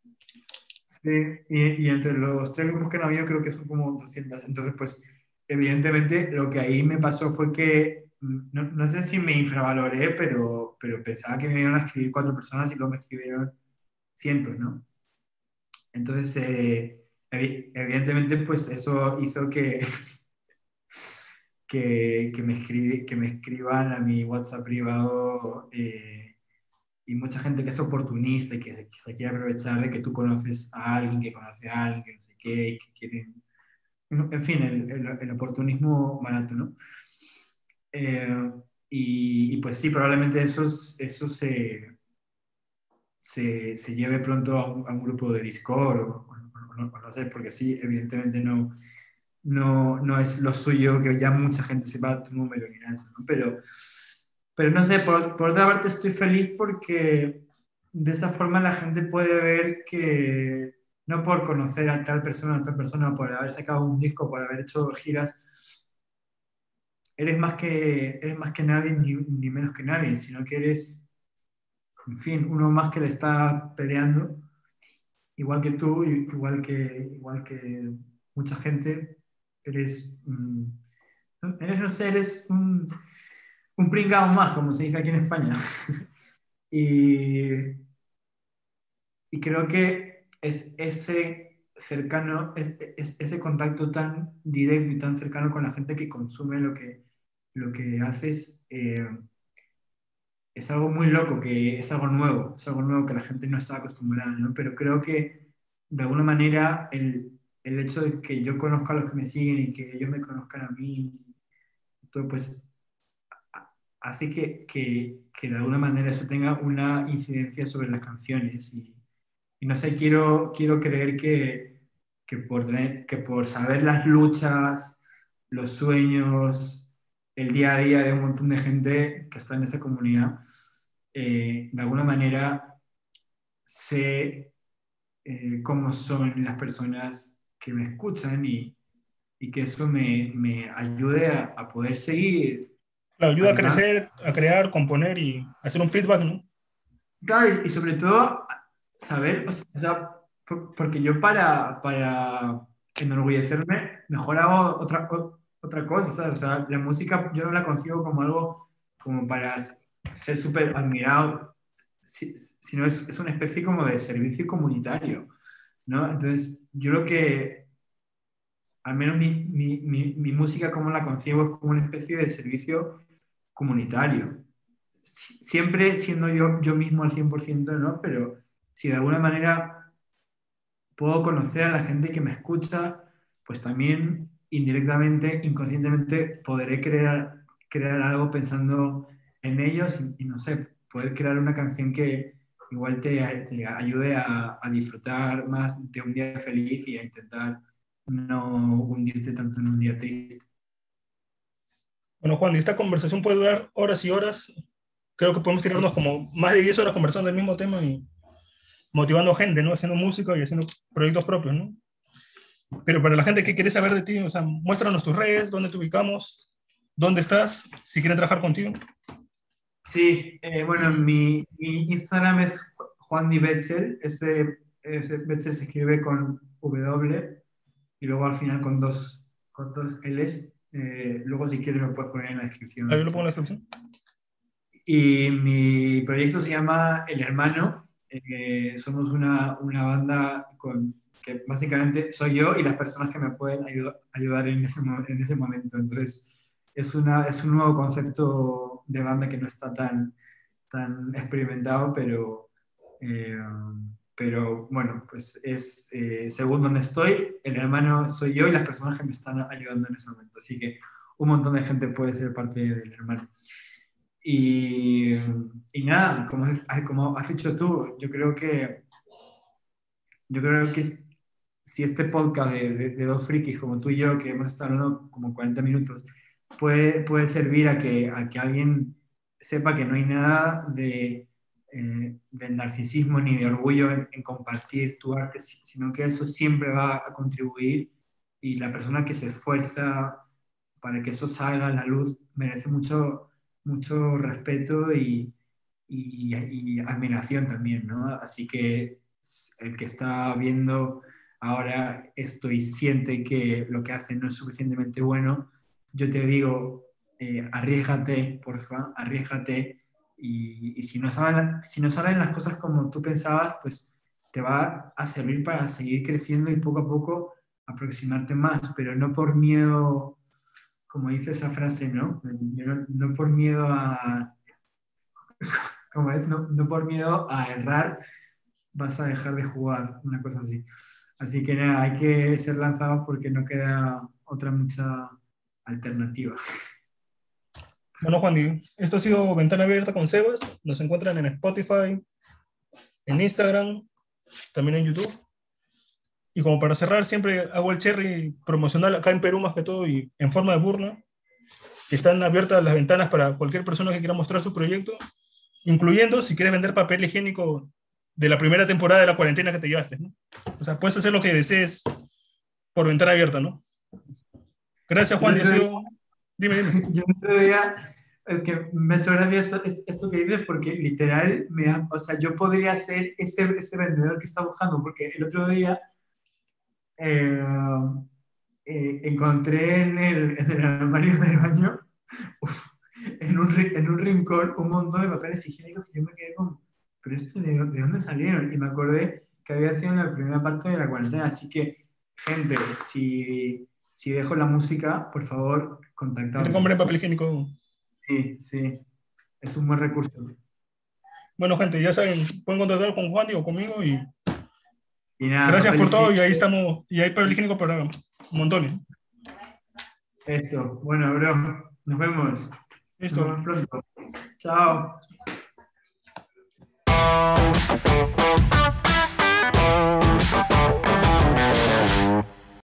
Sí, y, y, entre los tres grupos que han habido, creo que son como 200. Entonces, pues, evidentemente, lo que ahí me pasó fue que, mm, no, no sé si me infravaloré, pero, pero pensaba que me iban a escribir cuatro personas y luego me escribieron cientos, ¿no? Entonces, eh, evidentemente, pues eso hizo que, *laughs* que, que, me, escribe, que me escriban a mi WhatsApp privado eh, y mucha gente que es oportunista y que, se quiere aprovechar de que tú conoces a alguien que conoce a alguien, que no sé qué, y que quieren... En fin, el, el, oportunismo barato, ¿no? Eh, y, y, pues sí, probablemente eso, eso se, se, se lleve pronto a un, a un, grupo de Discord o, o, o, no sé, porque sí, evidentemente no, no, no es lo suyo que ya mucha gente sepa tu número ni nada ¿no? Pero, pero no sé, por, por, otra parte estoy feliz porque de esa forma la gente puede ver que no por conocer a tal persona, a tal persona, por haber sacado un disco, por haber hecho giras, eres más que, eres más que nadie ni, ni menos que nadie, sino que eres, en fin, uno más que le está peleando, igual que tú, igual que, igual que mucha gente, eres, mm, eres no sé, eres un, un pringado más, como se dice aquí en España. *laughs* y, y creo que es ese cercano, es, es, ese contacto tan directo y tan cercano con la gente que consume lo que, lo que haces, eh, es algo muy loco, que es algo nuevo, es algo nuevo que la gente no está acostumbrada, ¿no? Pero creo que de alguna manera el, el hecho de que yo conozca a los que me siguen y que ellos me conozcan a mí, todo, pues hace que, que, que, de alguna manera eso tenga una incidencia sobre las canciones. Y, y no sé, quiero, quiero creer que, que, por, que por saber las luchas, los sueños, el día a día de un montón de gente que está en esa comunidad, eh, de alguna manera sé eh, cómo son las personas que me escuchan y, y que eso me, me ayude a, a, poder seguir. Claro, ayuda a crecer, a crear, componer y hacer un feedback, ¿no? Claro, y sobre todo saber, o sea, porque yo para, para enorgullecerme, mejor hago otra, otra cosa, ¿sabes? O sea, la música yo no la consigo como algo como para ser súper admirado, sino es, es una especie como de servicio comunitario. ¿no? Entonces, yo creo que, al menos mi, mi, mi, mi, música como la concibo es como una especie de servicio comunitario. Siempre siendo yo, yo mismo al 100%, ¿no? Pero si de alguna manera puedo conocer a la gente que me escucha, pues también indirectamente, inconscientemente, podré crear, crear algo pensando en ellos y, no sé, poder crear una canción que igual te, ayude a, a, disfrutar más de un día feliz y a intentar no hundirte tanto en un día triste. Bueno, Juan, esta conversación puede durar horas y horas. Creo que podemos tirarnos como más de 10 horas conversando del mismo tema y motivando gente, ¿no? Haciendo música y haciendo proyectos propios, ¿no? Pero para la gente que quiere saber de ti, o sea, muéstranos tus redes, dónde te ubicamos, dónde estás, si quieren trabajar contigo. Sí, eh, bueno, mi, mi, Instagram es Juan Di Betzel, ese, ese Betzel se escribe con W y luego al final con dos, con dos L's. Eh, luego, si quieres, lo puedes poner en la descripción. Ahí lo pongo en la descripción. Y mi proyecto se llama El Hermano. Eh, somos una, una, banda con, que básicamente soy yo y las personas que me pueden ayudar, ayudar en, ese, en ese momento. Entonces, es, una, es un nuevo concepto de banda que no está tan, tan experimentado, pero, eh, pero bueno, pues es eh, según donde estoy, el hermano soy yo y las personas que me están ayudando en ese momento. Así que un montón de gente puede ser parte del hermano. Y, y nada, como, como has dicho tú, yo creo que yo creo que si este podcast de, de, dos frikis como tú y yo, que hemos estado hablando como 40 minutos, puede, puede servir a que, a que alguien sepa que no hay nada de, eh, del narcisismo ni de orgullo en, compartir tu arte, sino que eso siempre va a contribuir y la persona que se esfuerza para que eso salga a la luz merece mucho, mucho respeto y, y, admiración también, ¿no? Así que el que está viendo ahora esto y siente que lo que hace no es suficientemente bueno, yo te digo, eh, arriesgate, porfa, arriesgate y, si, no salen, si no salen las cosas como tú pensabas, pues te va a servir para seguir creciendo y poco a poco aproximarte más, pero no por miedo, como dice esa frase, ¿no? No, por miedo a, *laughs* como es, no, no, por miedo a errar vas a dejar de jugar, una cosa así. Así que nada, hay que ser lanzados porque no queda otra mucha alternativa. *laughs* Bueno, Juan, esto ha sido Ventana Abierta con Sebas. Nos encuentran en Spotify, en Instagram, también en YouTube. Y como para cerrar, siempre hago el cherry promocional acá en Perú más que todo y en forma de burla. Están abiertas las ventanas para cualquier persona que quiera mostrar su proyecto, incluyendo si quieres vender papel higiénico de la primera temporada de la cuarentena que te llevaste. ¿no? O sea, puedes hacer lo que desees por ventana abierta, ¿no? Gracias, Juan. Dime, dime. *laughs* Yo otro día, que me ha hecho gracia esto, esto que dices, porque literal, me o sea, yo podría ser ese, ese vendedor que está buscando, porque el otro día eh, eh, encontré en el, en el, armario del baño, en, un, en un rincón, un montón de papeles higiénicos que yo me quedé con, pero esto de, de dónde salieron? Y me acordé que había sido en la primera parte de la cuarentena, así que, gente, si si dejo la música, por favor, contactadme. ¿Te compren papel higiénico? Sí, sí. Es un buen recurso. Bueno, gente, ya saben, pueden contactar con Juan o conmigo y, y nada, gracias por todo y ahí estamos, y hay papel higiénico para un montón. Eso, bueno, bro, nos vemos. Listo. Nos vemos pronto. Chao.